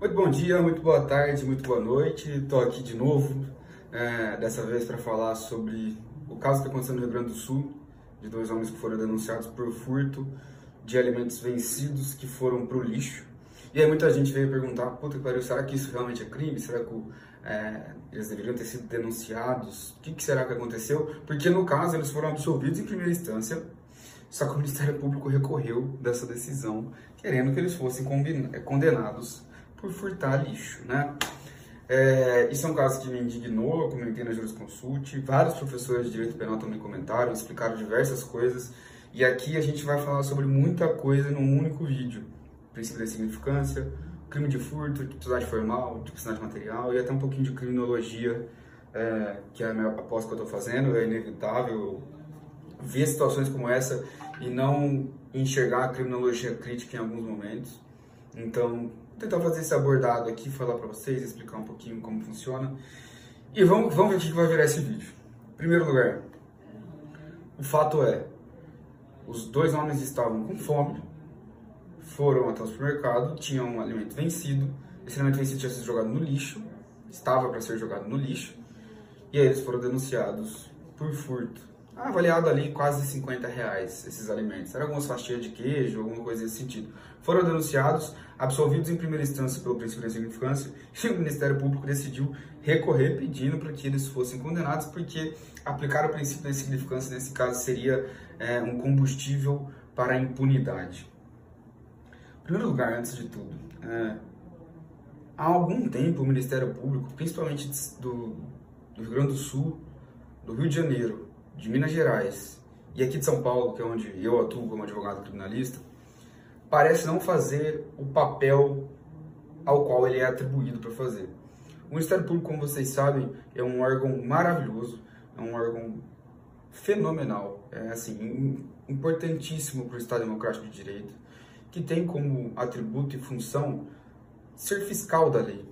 Muito bom dia, muito boa tarde, muito boa noite. Estou aqui de novo, é, dessa vez para falar sobre o caso que está acontecendo no Rio Grande do Sul, de dois homens que foram denunciados por furto de alimentos vencidos que foram para o lixo. E aí muita gente veio perguntar, puta que pariu, será que isso realmente é crime? Será que é, eles deveriam ter sido denunciados? O que, que será que aconteceu? Porque no caso eles foram absolvidos em primeira instância, só que o Ministério Público recorreu dessa decisão, querendo que eles fossem condenados por furtar lixo, né? É, isso é um caso que me indignou, eu comentei na Jurisconsult, vários professores de Direito Penal também comentaram, explicaram diversas coisas, e aqui a gente vai falar sobre muita coisa num único vídeo. Princípio da significância, crime de furto, tipicidade formal, tipicidade material e até um pouquinho de criminologia, é, que é a minha aposta que eu estou fazendo, é inevitável ver situações como essa e não enxergar a criminologia crítica em alguns momentos. Então, tentar fazer esse abordado aqui, falar para vocês, explicar um pouquinho como funciona. E vamos, vamos ver o que vai virar esse vídeo. Em primeiro lugar, o fato é, os dois homens estavam com fome, foram até o supermercado, tinham um alimento vencido, esse alimento vencido tinha sido jogado no lixo, estava para ser jogado no lixo, e aí eles foram denunciados por furto avaliado ali quase 50 reais esses alimentos. Eram algumas fatias de queijo, alguma coisa nesse sentido. Foram denunciados, absolvidos em primeira instância pelo princípio da significância, e o Ministério Público decidiu recorrer pedindo para que eles fossem condenados, porque aplicar o princípio da significância nesse caso seria é, um combustível para a impunidade. Em primeiro lugar, antes de tudo, é, há algum tempo o Ministério Público, principalmente do, do Rio Grande do Sul, do Rio de Janeiro, de Minas Gerais e aqui de São Paulo, que é onde eu atuo como advogado criminalista, parece não fazer o papel ao qual ele é atribuído para fazer. O Ministério Público, como vocês sabem, é um órgão maravilhoso, é um órgão fenomenal, é assim, importantíssimo para o Estado Democrático de Direito, que tem como atributo e função ser fiscal da lei,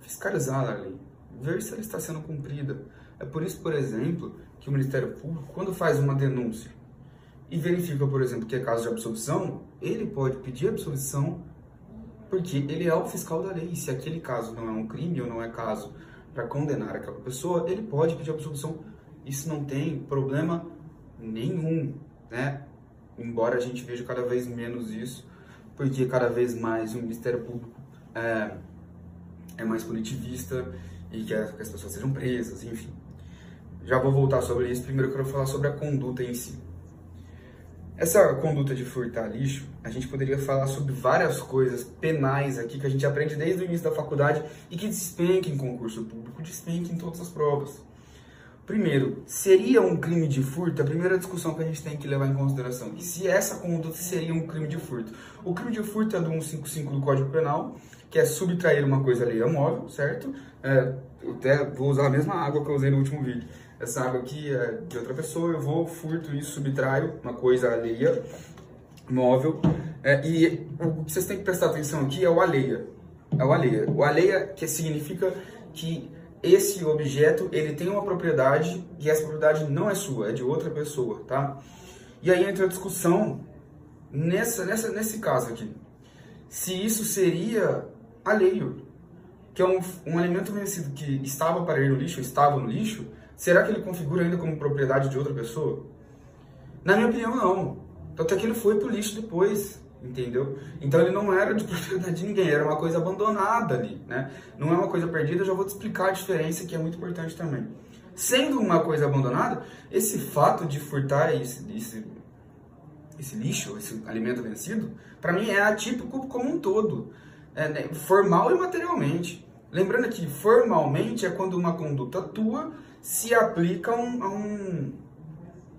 fiscalizar a lei, ver se ela está sendo cumprida. É por isso, por exemplo, que o Ministério Público, quando faz uma denúncia e verifica, por exemplo, que é caso de absolvição, ele pode pedir absolvição porque ele é o fiscal da lei. Se aquele caso não é um crime ou não é caso para condenar aquela pessoa, ele pode pedir absolvição. Isso não tem problema nenhum, né? Embora a gente veja cada vez menos isso, porque cada vez mais o Ministério Público é, é mais punitivista e quer que as pessoas sejam presas, enfim. Já vou voltar sobre isso. Primeiro eu quero falar sobre a conduta em si. Essa conduta de furtar lixo, a gente poderia falar sobre várias coisas penais aqui que a gente aprende desde o início da faculdade e que despenca em concurso público, despenca em todas as provas. Primeiro, seria um crime de furto? A primeira discussão que a gente tem que levar em consideração. E se essa conduta seria um crime de furto? O crime de furto é do 155 do Código Penal, que é subtrair uma coisa alheia móvel, certo? É, eu até vou usar a mesma água que eu usei no último vídeo essa água aqui é de outra pessoa, eu vou, furto isso, subtraio uma coisa alheia, móvel, é, e o que vocês têm que prestar atenção aqui é o alheia. É o alheia. O alheia que significa que esse objeto ele tem uma propriedade e essa propriedade não é sua, é de outra pessoa, tá? E aí entra a discussão nessa, nessa, nesse caso aqui. Se isso seria alheio, que é um, um alimento vencido que estava para ir no lixo, estava no lixo, será que ele configura ainda como propriedade de outra pessoa? Na minha opinião, não. Tanto é que ele foi pro lixo depois, entendeu? Então ele não era de propriedade de ninguém, era uma coisa abandonada ali, né? Não é uma coisa perdida, já vou te explicar a diferença que é muito importante também. Sendo uma coisa abandonada, esse fato de furtar esse, esse, esse lixo, esse alimento vencido, para mim é atípico como um todo, é, né? formal e materialmente. Lembrando que formalmente é quando uma conduta tua se aplica a um, a um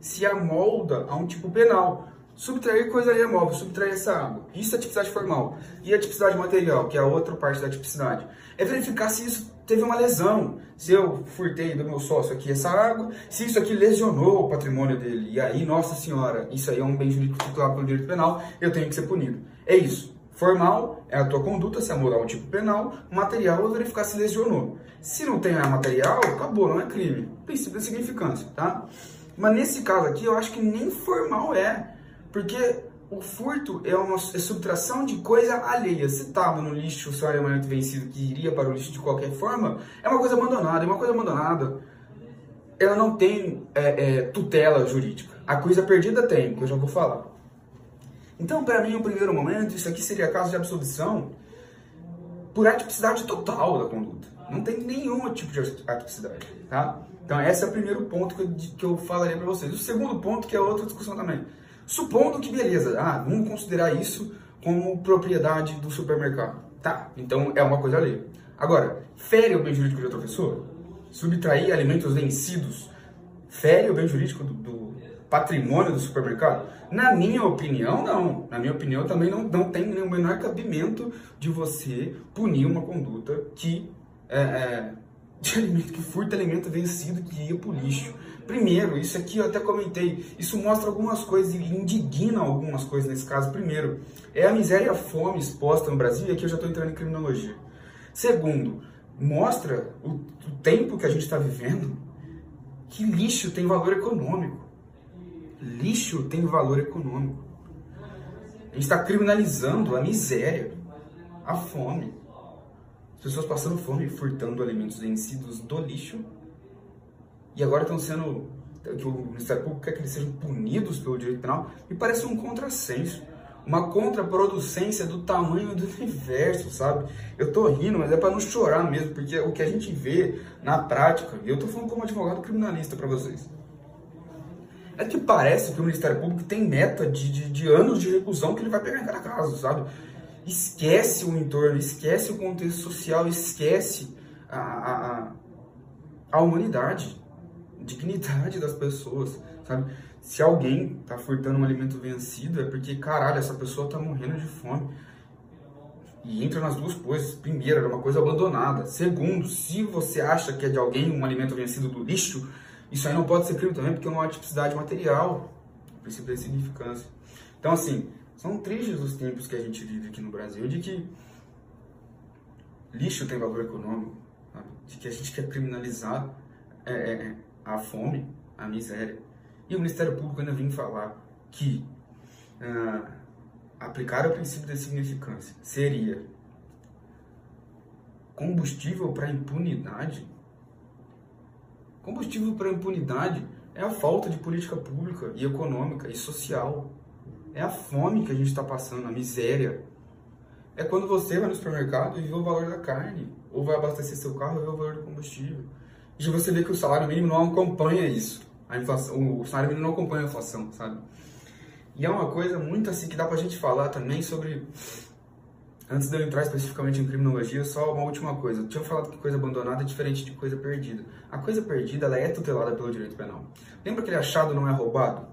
se amolda a um tipo penal. Subtrair coisa ali é subtrair essa água. Isso é tipicidade formal. E a tipicidade material, que é a outra parte da tipicidade, é verificar se isso teve uma lesão. Se eu furtei do meu sócio aqui essa água, se isso aqui lesionou o patrimônio dele. E aí, nossa senhora, isso aí é um bem jurídico titulado pelo direito penal, eu tenho que ser punido. É isso. Formal é a tua conduta, se amoldar um tipo penal. Material é verificar se lesionou. Se não tem a material, acabou, não é crime. Princípio da significância, tá? Mas nesse caso aqui, eu acho que nem formal é. Porque o furto é uma é subtração de coisa alheia. Se estava no lixo, o seu armamento vencido que iria para o lixo de qualquer forma, é uma coisa abandonada. E uma coisa abandonada, ela não tem é, é, tutela jurídica. A coisa perdida tem, que eu já vou falar. Então, para mim, no primeiro momento, isso aqui seria caso de absolvição por atipicidade total da conduta. Não tem nenhum tipo de atipicidade, tá? Então, esse é o primeiro ponto que eu, que eu falaria para vocês. O segundo ponto, que é outra discussão também. Supondo que, beleza, ah, vamos considerar isso como propriedade do supermercado. Tá, então é uma coisa ali. Agora, fere o bem jurídico de outra pessoa? Subtrair alimentos vencidos fere o bem jurídico do, do patrimônio do supermercado? Na minha opinião, não. Na minha opinião, também não, não tem o menor cabimento de você punir uma conduta que é, é, de alimento que furta alimento vencido que ia pro lixo. Primeiro, isso aqui eu até comentei, isso mostra algumas coisas e indigna algumas coisas nesse caso. Primeiro, é a miséria e a fome exposta no Brasil, e aqui eu já estou entrando em criminologia. Segundo, mostra o, o tempo que a gente está vivendo que lixo tem valor econômico. Lixo tem valor econômico. A gente está criminalizando a miséria, a fome. As pessoas passando fome e furtando alimentos vencidos do lixo. E agora estão sendo. que o Ministério Público quer que eles sejam punidos pelo direito penal. Me parece um contrassenso. Uma contraproducência do tamanho do universo, sabe? Eu tô rindo, mas é para não chorar mesmo, porque o que a gente vê na prática, e eu tô falando como advogado criminalista para vocês, é que parece que o Ministério Público tem meta de, de, de anos de reclusão que ele vai pegar em cada caso, sabe? esquece o entorno, esquece o contexto social, esquece a, a, a humanidade, a dignidade das pessoas, sabe? Se alguém tá furtando um alimento vencido, é porque, caralho, essa pessoa tá morrendo de fome. E entra nas duas coisas. Primeiro, era uma coisa abandonada. Segundo, se você acha que é de alguém um alimento vencido do lixo, isso aí não pode ser crime também, porque é uma tipicidade material. O princípio da significância. Então, assim, são tristes os tempos que a gente vive aqui no Brasil de que lixo tem valor econômico, sabe? de que a gente quer criminalizar é, é, é, a fome, a miséria. E o Ministério Público ainda vem falar que ah, aplicar o princípio da significância seria combustível para impunidade. Combustível para impunidade é a falta de política pública e econômica e social. É a fome que a gente está passando, a miséria. É quando você vai no supermercado e vê o valor da carne, ou vai abastecer seu carro e vê o valor do combustível. E você vê que o salário mínimo não acompanha isso. A inflação, o salário mínimo não acompanha a inflação, sabe? E é uma coisa muito assim que dá pra gente falar também sobre. Antes de eu entrar especificamente em criminologia, só uma última coisa. Tinha falado que coisa abandonada é diferente de coisa perdida. A coisa perdida ela é tutelada pelo direito penal. Lembra que aquele achado não é roubado?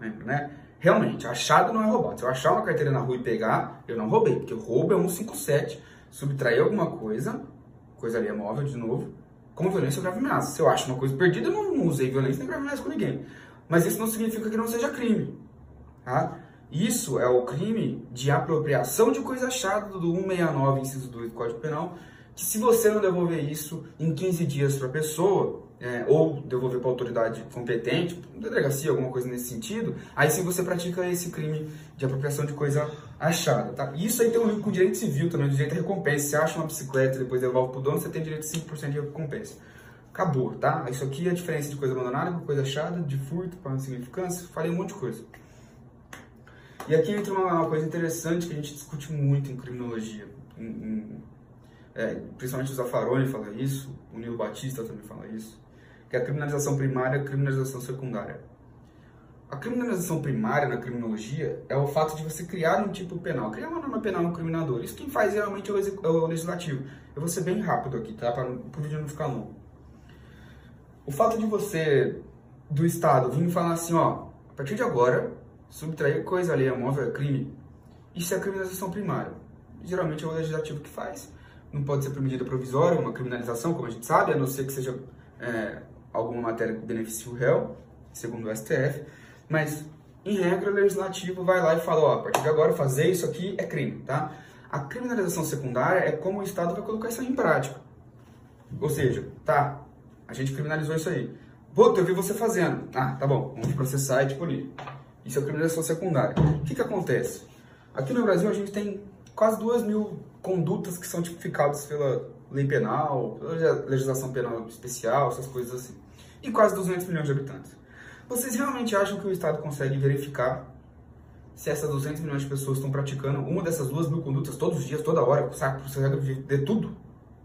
Lembra, né? Realmente, achado não é roubado. Se eu achar uma carteira na rua e pegar, eu não roubei, porque roubo é 157. Subtrair alguma coisa, coisa ali é móvel de novo, com violência ou grave ameaça. Se eu acho uma coisa perdida, eu não usei violência nem grave ameaça com ninguém. Mas isso não significa que não seja crime. Tá? Isso é o crime de apropriação de coisa achada do 169, inciso 2 do Código Penal, que se você não devolver isso em 15 dias para a pessoa, é, ou devolver para a autoridade competente, delegacia, alguma coisa nesse sentido, aí sim você pratica esse crime de apropriação de coisa achada. Tá? Isso aí tem um link com direito civil também, direito à recompensa. Você acha uma bicicleta e depois devolve para o dono, você tem direito a 5% de recompensa. Acabou, tá? Isso aqui é a diferença de coisa abandonada com coisa achada, de furto para insignificância, falei um monte de coisa. E aqui entra uma, uma, coisa interessante que a gente discute muito em criminologia. Em, em, é, principalmente o Zaffaroni fala isso, o Nilo Batista também fala isso que é a criminalização primária e a criminalização secundária. A criminalização primária na criminologia é o fato de você criar um tipo penal, criar uma norma penal no criminador. Isso quem faz realmente é o, é legislativo. Eu vou ser bem rápido aqui, tá? Para o vídeo não ficar longo. O fato de você, do Estado, vir falar assim, ó, a partir de agora, subtrair coisa ali, móvel é crime, isso é criminalização primária. Geralmente é o legislativo que faz. Não pode ser por medida provisória, uma criminalização, como a gente sabe, a não ser que seja é, alguma matéria que beneficie o réu, segundo o STF, mas em regra o legislativo vai lá e fala, ó, a partir de agora fazer isso aqui é crime, tá? A criminalização secundária é como o Estado vai colocar isso aí em prática. Ou seja, tá, a gente criminalizou isso aí. Puta, eu vi você fazendo. Ah, tá bom, vamos processar e tipo ali. Isso é criminalização secundária. O que, que acontece? Aqui no Brasil a gente tem quase duas mil condutas que são tipificadas pela lei penal, pela legislação penal especial, essas coisas assim. E quase 200 milhões de habitantes. Vocês realmente acham que o Estado consegue verificar se essas 200 milhões de pessoas estão praticando uma dessas duas mil condutas todos os dias, toda hora, sabe, por regra de tudo?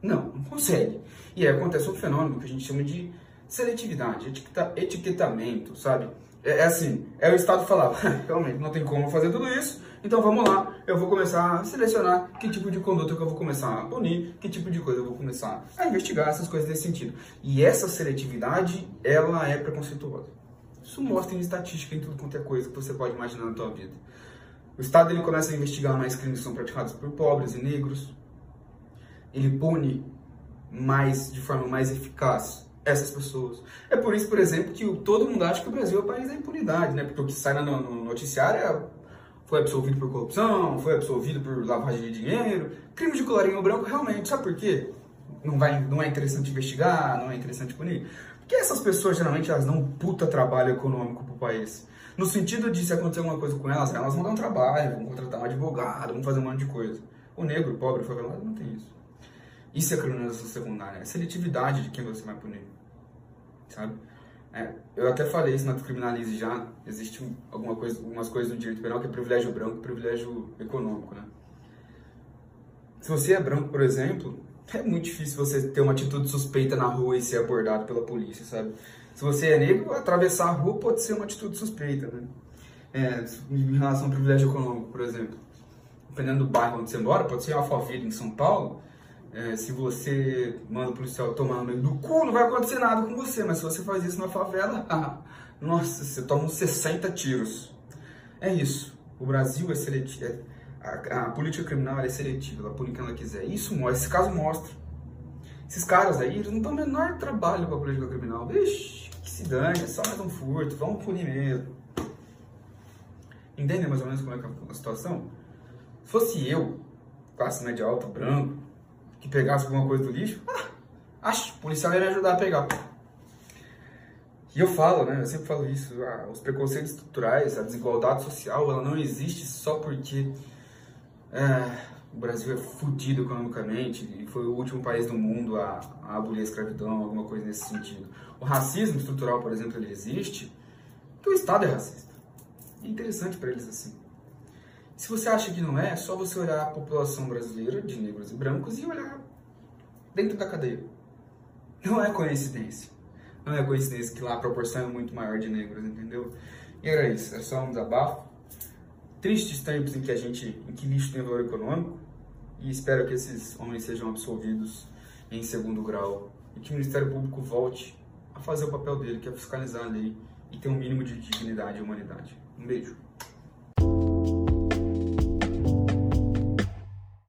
Não, não consegue. E aí acontece um fenômeno que a gente chama de seletividade, etiqueta, etiquetamento, sabe? É, é, assim, é o Estado falar, realmente não tem como fazer tudo isso, então vamos lá, eu vou começar a selecionar que tipo de conduta que eu vou começar a punir, que tipo de coisa eu vou começar a investigar, essas coisas nesse sentido. E essa seletividade, ela é preconceituosa. Isso mostra em estatística em tudo quanto é coisa que você pode imaginar na tua vida. O Estado ele começa a investigar mais crimes que são praticados por pobres e negros. Ele pune mais de forma mais eficaz essas pessoas. É por isso, por exemplo, que todo mundo acha que o Brasil é o país da impunidade, né? Porque o que sai no, no noticiário é foi absolvido por corrupção, foi absolvido por lavagem de dinheiro, crime de colarinho branco realmente, sabe por quê? Não, vai, não é interessante investigar, não é interessante punir. Porque essas pessoas geralmente elas um puta trabalho econômico pro país. No sentido de se acontecer alguma coisa com elas, elas vão dar um trabalho, vão contratar um advogado, vão fazer um monte de coisa. O negro, o pobre, o favelado não tem isso. Isso é criminalização secundária, é seletividade de quem você vai punir. Sabe? É, eu até falei isso na Criminalize já, existe alguma coisa, algumas coisas no direito penal que é privilégio branco e privilégio econômico, né? Se você é branco, por exemplo, é muito difícil você ter uma atitude suspeita na rua e ser abordado pela polícia, sabe? Se você é negro, atravessar a rua pode ser uma atitude suspeita, né? É, em relação ao privilégio econômico, por exemplo. Dependendo do bairro onde você mora, pode ser Alphaville, em São Paulo, é, se você manda o policial tomar no meio do cu, não vai acontecer nada com você. Mas se você faz isso na favela, nossa, você toma uns 60 tiros. É isso. O Brasil é seletivo. É, a, a, política criminal é seletiva, ela pune quem ela quiser. Isso mostra, esse caso mostra. Esses caras aí, eles não dão o menor trabalho para a política criminal. Vixe, que se dane, é só mais um furto, vamos punir mesmo. Entendem mais ou menos como é, é a situação? Se fosse eu, classe média alta, branco, que pegasse alguma coisa do lixo, ah, acho, o policial ia ajudar a pegar. E eu falo, né, eu sempre falo isso, ah, os preconceitos estruturais, a desigualdade social, ela não existe só porque é, o Brasil é fodido economicamente e foi o último país do mundo a, a abolir a escravidão, alguma coisa nesse sentido. O racismo estrutural, por exemplo, ele existe porque o Estado é racista. É interessante para eles assim. Se você acha que não é, é só você olhar a população brasileira de negros e brancos e olhar dentro da cadeia. Não é coincidência. Não é coincidência que lá a proporção é muito maior de negros, entendeu? E era isso, era só um desabafo. Tristes tempos em que a gente, em que lixo tem valor econômico, e espero que esses homens sejam absolvidos em segundo grau e que o Ministério Público volte a fazer o papel dele, que é fiscalizar a lei e ter um mínimo de dignidade e humanidade. Um beijo.